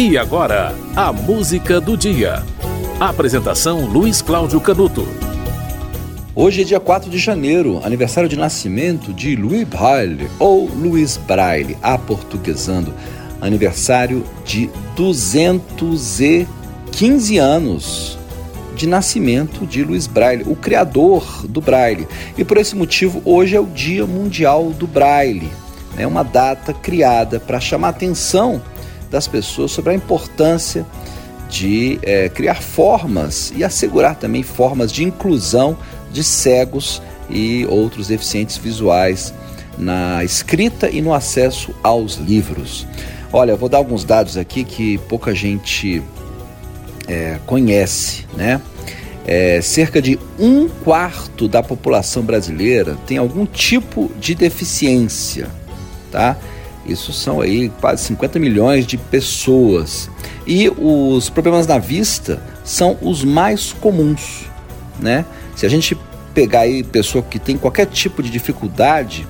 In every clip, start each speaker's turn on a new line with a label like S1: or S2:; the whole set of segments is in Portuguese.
S1: E agora, a música do dia. Apresentação Luiz Cláudio Canuto.
S2: Hoje é dia 4 de janeiro, aniversário de nascimento de Louis Braille, ou Luiz Braille, aportuguesando. Aniversário de 215 anos de nascimento de Luiz Braille, o criador do Braille. E por esse motivo, hoje é o Dia Mundial do Braille. É uma data criada para chamar atenção das pessoas sobre a importância de é, criar formas e assegurar também formas de inclusão de cegos e outros deficientes visuais na escrita e no acesso aos livros. Olha, vou dar alguns dados aqui que pouca gente é, conhece, né? É, cerca de um quarto da população brasileira tem algum tipo de deficiência, tá? Isso são aí quase 50 milhões de pessoas. E os problemas na vista são os mais comuns, né? Se a gente pegar aí pessoa que tem qualquer tipo de dificuldade,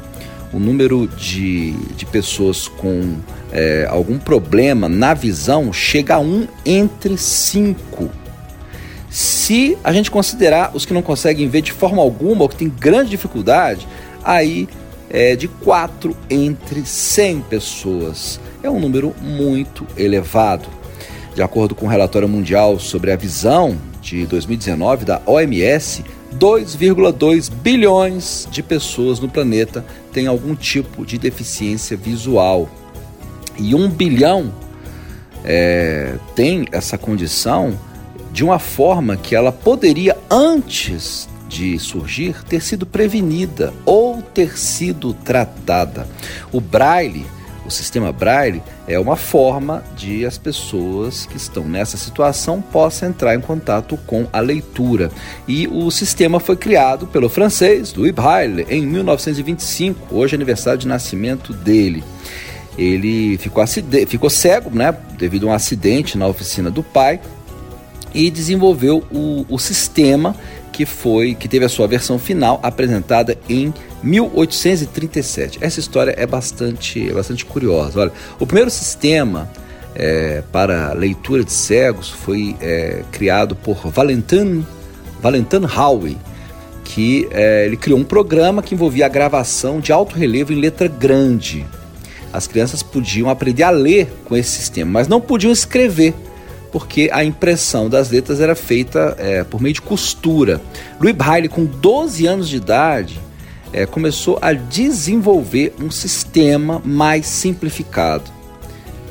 S2: o número de, de pessoas com é, algum problema na visão chega a um entre cinco. Se a gente considerar os que não conseguem ver de forma alguma ou que têm grande dificuldade, aí é de 4 entre 100 pessoas. É um número muito elevado. De acordo com o relatório mundial sobre a visão de 2019 da OMS, 2,2 bilhões de pessoas no planeta têm algum tipo de deficiência visual. E 1 bilhão é, tem essa condição de uma forma que ela poderia, antes de surgir ter sido prevenida ou ter sido tratada. O Braille, o sistema Braille, é uma forma de as pessoas que estão nessa situação possam entrar em contato com a leitura. E o sistema foi criado pelo francês Louis Braille em 1925, hoje é aniversário de nascimento dele. Ele ficou, ficou cego, né, devido a um acidente na oficina do pai, e desenvolveu o, o sistema que foi que teve a sua versão final apresentada em 1837. Essa história é bastante, é bastante curiosa. Olha, o primeiro sistema é, para leitura de cegos foi é, criado por Valentin Valentin Howe, que é, ele criou um programa que envolvia a gravação de alto relevo em letra grande. As crianças podiam aprender a ler com esse sistema, mas não podiam escrever porque a impressão das letras era feita é, por meio de costura. Louis Braille, com 12 anos de idade, é, começou a desenvolver um sistema mais simplificado.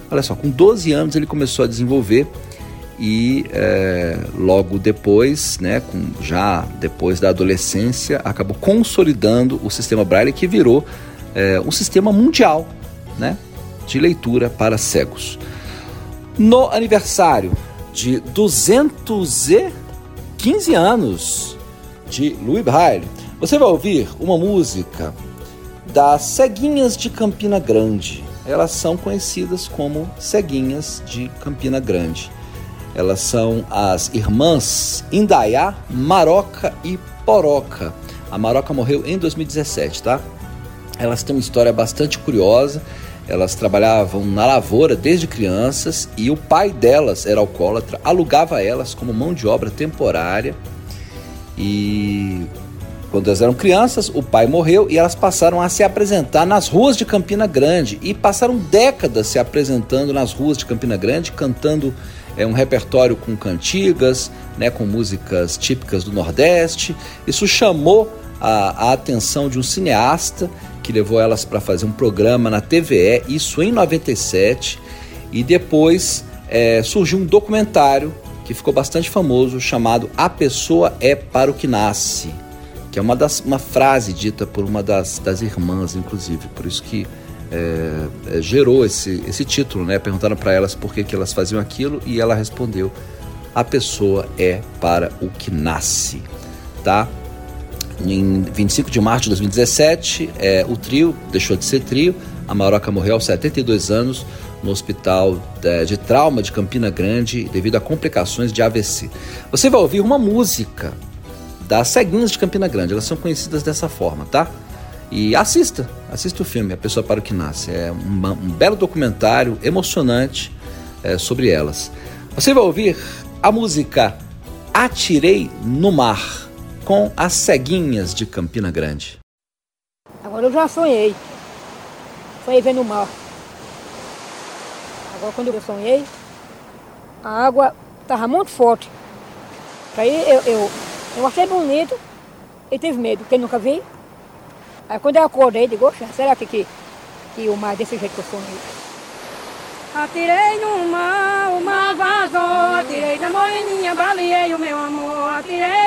S2: Olha só, com 12 anos ele começou a desenvolver e é, logo depois, né, com, já depois da adolescência, acabou consolidando o sistema Braille que virou é, um sistema mundial né, de leitura para cegos. No aniversário de 215 anos de Louis Braille, você vai ouvir uma música das Ceguinhas de Campina Grande. Elas são conhecidas como Ceguinhas de Campina Grande. Elas são as irmãs Indaiá, Maroca e Poroca. A Maroca morreu em 2017, tá? Elas têm uma história bastante curiosa. Elas trabalhavam na lavoura desde crianças e o pai delas era alcoólatra, alugava elas como mão de obra temporária. E quando elas eram crianças, o pai morreu e elas passaram a se apresentar nas ruas de Campina Grande e passaram décadas se apresentando nas ruas de Campina Grande, cantando é, um repertório com cantigas, né, com músicas típicas do Nordeste. Isso chamou a, a atenção de um cineasta que levou elas para fazer um programa na TVE, isso em 97, e depois é, surgiu um documentário que ficou bastante famoso chamado A Pessoa é para o que Nasce, que é uma, das, uma frase dita por uma das, das irmãs, inclusive, por isso que é, é, gerou esse, esse título, né? Perguntaram para elas por que, que elas faziam aquilo e ela respondeu: A pessoa é para o que nasce, tá? Em 25 de março de 2017, é, o trio deixou de ser trio. A Maroca morreu aos 72 anos no hospital de, de trauma de Campina Grande devido a complicações de AVC. Você vai ouvir uma música das ceguinhas de Campina Grande. Elas são conhecidas dessa forma, tá? E assista, assista o filme A Pessoa para o que Nasce. É um, um belo documentário, emocionante, é, sobre elas. Você vai ouvir a música Atirei no Mar, com as ceguinhas de Campina Grande.
S3: Agora eu já sonhei. Sonhei vendo o mar. Agora quando eu sonhei, a água estava muito forte. Aí eu, eu, eu achei bonito e tive medo, porque nunca vi. Aí quando eu acordei, digo, será que, que, que o mar é desse jeito que eu sonhei? Atirei no mar, o mar vazou, atirei da moreninha, baleei o meu amor, atirei no mar. O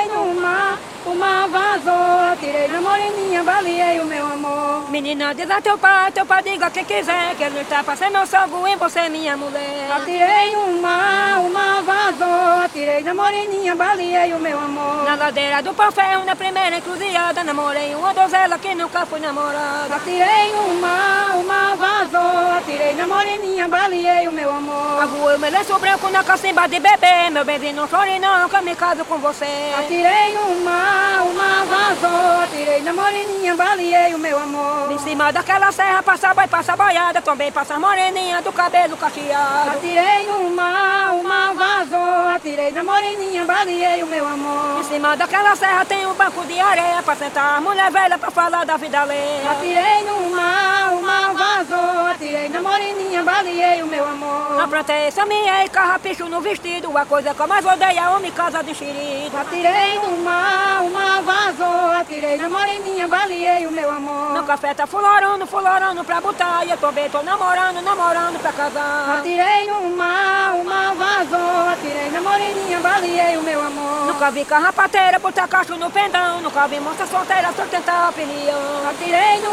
S3: Bye-bye. Vazou, tirei na moreninha, baleei o meu amor. Menina, diz a teu pai, teu pai diga o que quiser, que ele está pra ser meu sogro e você minha mulher. Atirei o mar vazou, tirei na moreninha, baleei o meu amor. Na ladeira do pau ferro, na primeira encruzilhada, namorei uma donzela que nunca fui namorada. Atirei o mar vazou, tirei na moreninha, baleei o meu amor. Agora eu mereço branco na cacimba de bebê, meu benzinho não chore não, que eu me caso com você. Atirei mar uma vazou, tirei na moreninha, baleei o meu amor. Em cima daquela serra passa boi, passa boiada, também passa moreninha do cabelo cacheado. Atirei uma, uma vazou, atirei na moreninha, baleei o meu amor. Em cima daquela serra tem um banco de areia pra sentar a mulher velha pra falar da vida alheia. Atirei numa, uma vazou, atirei na moreninha, baleei o meu amor. Aprontei, e carrapicho no vestido, a coisa que eu mais odeio é homem casa de xerido. Atirei numa, uma vazou, atirei na moreninha, baleei o meu amor. No café tá fulorando, fulorando pra botar, e eu também tô namorando, namorando pra casar. Atirei numa, uma vazou, atirei na moreninha, baleei o meu amor. Nunca vi carrapateira botar cacho no pendão, nunca vi moça solteira sustentar a pelião. Atirei numa,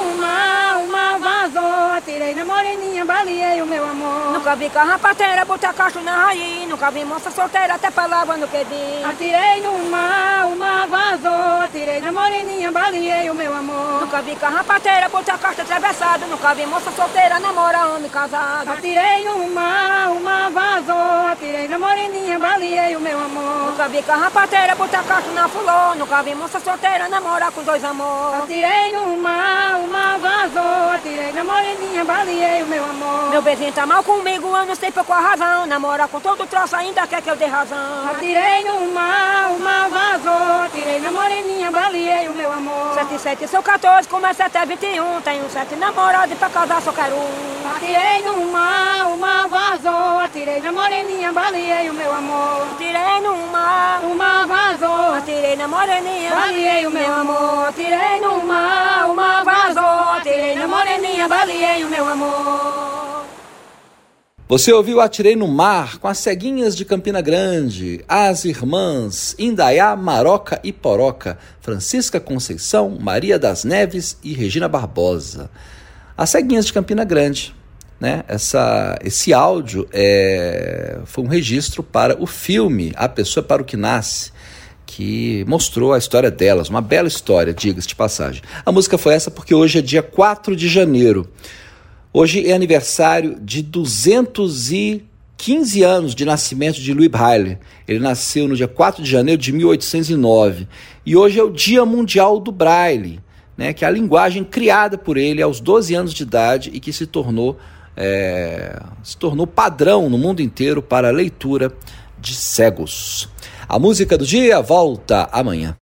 S3: na moreninha, baleei o meu amor. Nunca vi carrapateira botar cacho na raiz, nunca vi moça solteira até palavra no que diz. Atirei numa, uma vazou vazou, tirei da moreninha, baleei o meu amor. Nunca vi carrapateira, botei a carta atravessada, nunca vi moça solteira, namora homem casado. Atirei uma, uma vazou, tirei da moreninha, baleei o meu amor. Nunca vi carrapateira, botei a carta na fulô, nunca vi moça solteira, namora com dois amores. Atirei uma, uma vazou, atirei da moreninha, baleei o meu amor. Meu beijinho tá mal comigo, eu não sei por qual razão, namora com todo troço, ainda quer que eu dê razão. Atirei uma, uma vazou, tirei na moreninha, baleei o meu amor. Sete, sete, sou 14, começa até 21. Tenho sete namorados e pra casar só quero um. Atirei no mar, o mar vazou. Atirei na moreninha, baleei o meu amor. Mar, o mar vazou. Atirei na moreninha, baleei o meu amor. Mar, o mar vazou. Atirei na moreninha, baleei o meu amor.
S2: Você ouviu Atirei no Mar com as ceguinhas de Campina Grande, as irmãs Indaiá, Maroca e Poroca, Francisca Conceição, Maria das Neves e Regina Barbosa. As ceguinhas de Campina Grande. Né? Essa, esse áudio é, foi um registro para o filme A Pessoa para o que Nasce, que mostrou a história delas, uma bela história, diga-se de passagem. A música foi essa porque hoje é dia 4 de janeiro. Hoje é aniversário de 215 anos de nascimento de Louis Braille. Ele nasceu no dia 4 de janeiro de 1809. E hoje é o Dia Mundial do Braille, né, que é a linguagem criada por ele aos 12 anos de idade e que se tornou, é, se tornou padrão no mundo inteiro para a leitura de cegos. A música do dia volta amanhã.